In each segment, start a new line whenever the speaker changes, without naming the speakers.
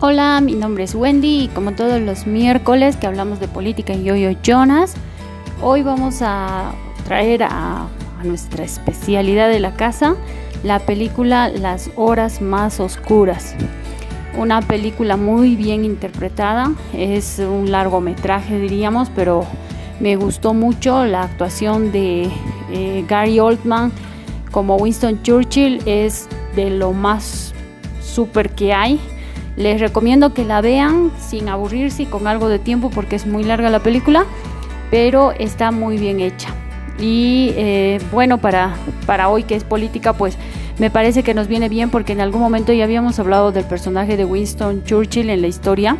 Hola, mi nombre es Wendy y como todos los miércoles que hablamos de política en Yoyo Jonas, hoy vamos a traer a, nuestra especialidad de la casa la película Las horas más oscuras. Una película muy bien interpretada, es un largometraje diríamos, pero me gustó mucho la actuación de eh, Gary Oldman como Winston Churchill, es de lo más súper que hay. Les recomiendo que la vean sin aburrirse y con algo de tiempo porque es muy larga la película, pero está muy bien hecha. Y eh, bueno, para, para hoy que es política, pues me parece que nos viene bien porque en algún momento ya habíamos hablado del personaje de Winston Churchill en la historia,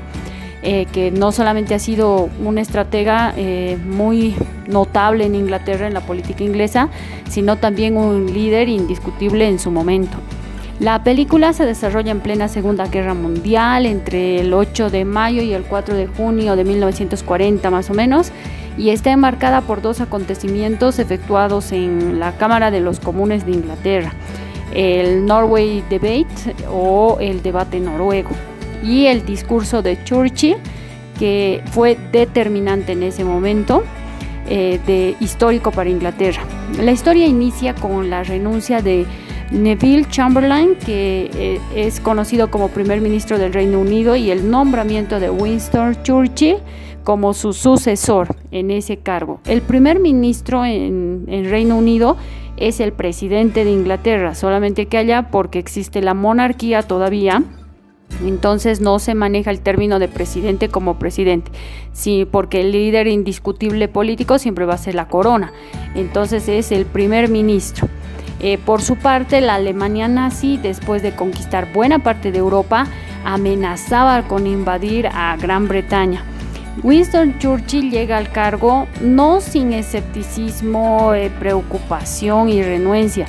eh, que no solamente ha sido un estratega eh, muy notable en Inglaterra, en la política inglesa, sino también un líder indiscutible en su momento. La película se desarrolla en plena Segunda Guerra Mundial, entre el 8 de mayo y el 4 de junio de 1940 más o menos, y está enmarcada por dos acontecimientos efectuados en la Cámara de los Comunes de Inglaterra el Norway Debate o el debate noruego y el discurso de Churchill que fue determinante en ese momento eh, de histórico para Inglaterra. La historia inicia con la renuncia de Neville Chamberlain, que eh, es conocido como primer ministro del Reino Unido, y el nombramiento de Winston Churchill como su sucesor en ese cargo. El primer ministro en, Reino Unido es el presidente de Inglaterra, solamente que allá porque existe la monarquía todavía, entonces no se maneja el término de presidente como presidente, sí, porque el líder indiscutible político siempre va a ser la corona, entonces es el primer ministro. Eh, por su parte, la Alemania nazi, después de conquistar buena parte de Europa, amenazaba con invadir a Gran Bretaña. Winston Churchill llega al cargo no sin escepticismo, eh, preocupación y renuencia,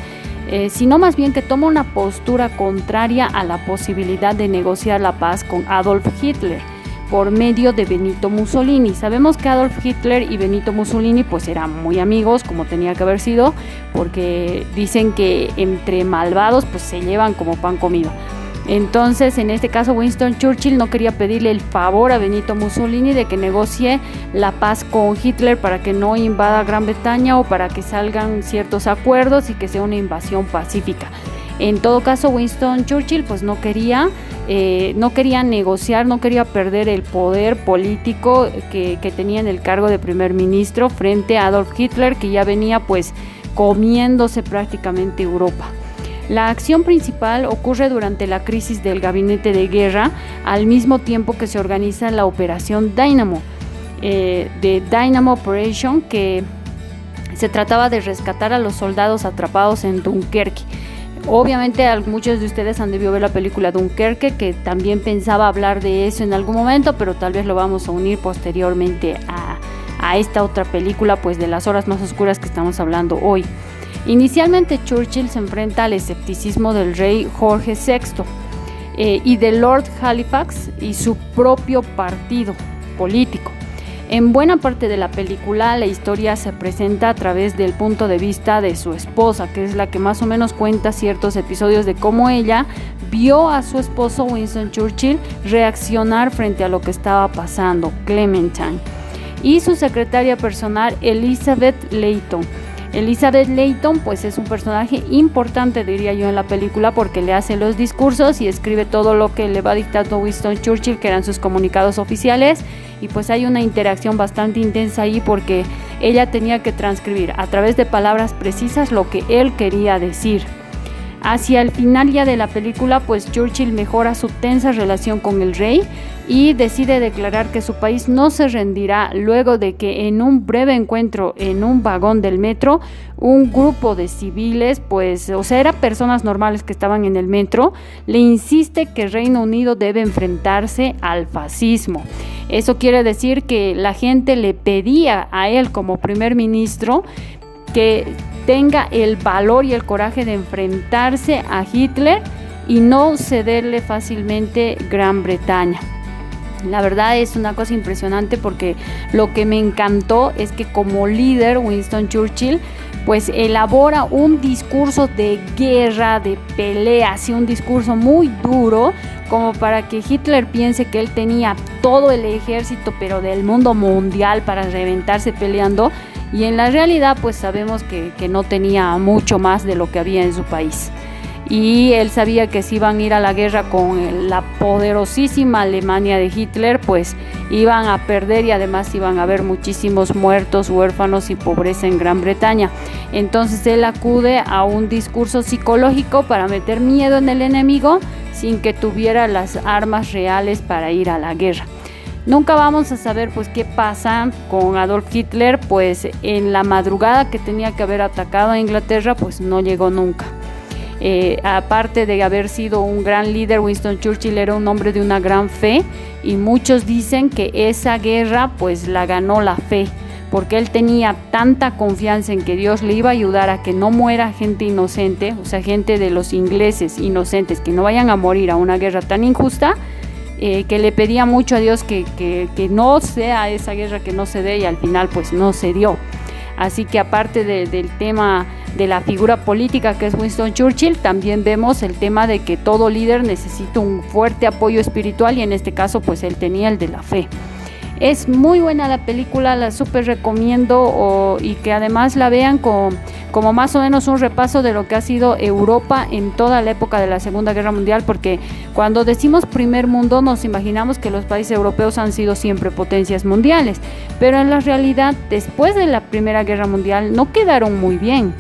eh, sino más bien que toma una postura contraria a la posibilidad de negociar la paz con Adolf Hitler por medio de Benito Mussolini. Sabemos que Adolf Hitler y Benito Mussolini pues eran muy amigos, como tenía que haber sido, porque dicen que entre malvados pues se llevan como pan comido. Entonces, en este caso, Winston Churchill no quería pedirle el favor a Benito Mussolini de que negocie la paz con Hitler para que no invada Gran Bretaña o para que salgan ciertos acuerdos y que sea una invasión pacífica. En todo caso, Winston Churchill pues no quería, eh, no quería negociar, no quería perder el poder político que, tenía en el cargo de primer ministro frente a Adolf Hitler, que ya venía pues comiéndose prácticamente Europa. La acción principal ocurre durante la crisis del gabinete de guerra, al mismo tiempo que se organiza la operación Dynamo, eh, de Dynamo Operation, que se trataba de rescatar a los soldados atrapados en Dunkerque. Obviamente muchos de ustedes han debido ver la película Dunkerque, que también pensaba hablar de eso en algún momento, pero tal vez lo vamos a unir posteriormente a, a esta otra película, pues de las horas más oscuras que estamos hablando hoy. Inicialmente Churchill se enfrenta al escepticismo del rey Jorge VI eh, y de Lord Halifax y su propio partido político. En buena parte de la película la historia se presenta a través del punto de vista de su esposa, que es la que más o menos cuenta ciertos episodios de cómo ella vio a su esposo Winston Churchill reaccionar frente a lo que estaba pasando, Clementine, y su secretaria personal Elizabeth Layton Elizabeth Layton pues es un personaje importante diría yo en la película porque le hace los discursos y escribe todo lo que le va dictando Winston Churchill que eran sus comunicados oficiales y pues hay una interacción bastante intensa ahí porque ella tenía que transcribir a través de palabras precisas lo que él quería decir. Hacia el final ya de la película, pues Churchill mejora su tensa relación con el rey y decide declarar que su país no se rendirá luego de que en un breve encuentro en un vagón del metro, un grupo de civiles, pues, o sea, eran personas normales que estaban en el metro, le insiste que Reino Unido debe enfrentarse al fascismo. Eso quiere decir que la gente le pedía a él como primer ministro que tenga el valor y el coraje de enfrentarse a Hitler y no cederle fácilmente Gran Bretaña. La verdad es una cosa impresionante porque lo que me encantó es que como líder Winston Churchill pues elabora un discurso de guerra, de pelea, así un discurso muy duro, como para que Hitler piense que él tenía todo el ejército, pero del mundo mundial para reventarse peleando, y en la realidad pues sabemos que, que no tenía mucho más de lo que había en su país y él sabía que si iban a ir a la guerra con la poderosísima Alemania de Hitler, pues iban a perder y además iban a haber muchísimos muertos, huérfanos y pobreza en Gran Bretaña. Entonces él acude a un discurso psicológico para meter miedo en el enemigo sin que tuviera las armas reales para ir a la guerra. Nunca vamos a saber pues qué pasa con Adolf Hitler, pues en la madrugada que tenía que haber atacado a Inglaterra, pues no llegó nunca. Eh, aparte de haber sido un gran líder, Winston Churchill era un hombre de una gran fe y muchos dicen que esa guerra pues la ganó la fe porque él tenía tanta confianza en que Dios le iba a ayudar a que no muera gente inocente, o sea, gente de los ingleses inocentes que no vayan a morir a una guerra tan injusta, eh, que le pedía mucho a Dios que, que, no sea esa guerra que no se dé y al final pues no se dio. Así que aparte del tema de la figura política que es Winston Churchill, también vemos el tema de que todo líder necesita un fuerte apoyo espiritual y en este caso pues él tenía el de la fe. Es muy buena la película, la súper recomiendo y que además la vean con, como más o menos un repaso de lo que ha sido Europa en toda la época de la Segunda Guerra Mundial, porque cuando decimos primer mundo nos imaginamos que los países europeos han sido siempre potencias mundiales, pero en la realidad después de la Primera Guerra Mundial no quedaron muy bien.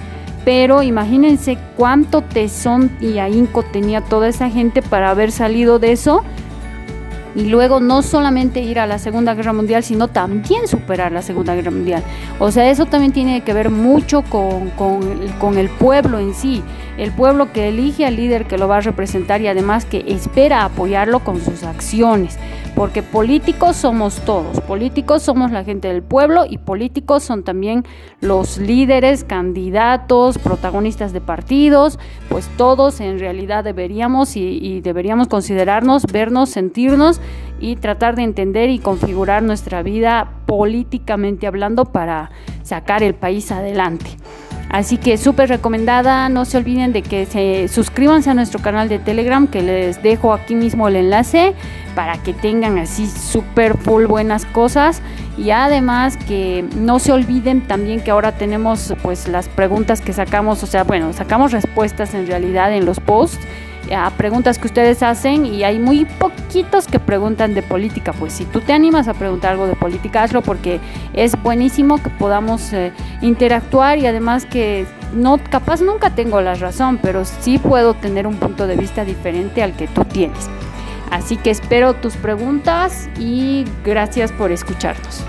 Pero imagínense cuánto tesón y ahínco tenía toda esa gente para haber salido de eso y luego no solamente ir a la Segunda Guerra Mundial, sino también superar la Segunda Guerra Mundial. O sea, eso también tiene que ver mucho con, con, el pueblo en sí, el pueblo que elige al líder que lo va a representar y además que espera apoyarlo con sus acciones, porque políticos somos todos, políticos somos la gente del pueblo y políticos son también los líderes, candidatos, protagonistas de partidos, pues todos en realidad deberíamos y, deberíamos considerarnos, vernos, sentirnos y tratar de entender y configurar nuestra vida políticamente hablando para sacar el país adelante. Así que súper recomendada, no se olviden de que se suscríbanse a nuestro canal de Telegram que les dejo aquí mismo el enlace para que tengan así súper full buenas cosas. Y además que no se olviden también que ahora tenemos pues las preguntas que sacamos, o sea, bueno, sacamos respuestas en realidad en los posts a preguntas que ustedes hacen y hay muy poquitos que preguntan de política. Pues si tú te animas a preguntar algo de política, hazlo porque es buenísimo que podamos eh, interactuar y además que no, capaz nunca tengo la razón, pero sí puedo tener un punto de vista diferente al que tú tienes. Así que espero tus preguntas y gracias por escucharnos.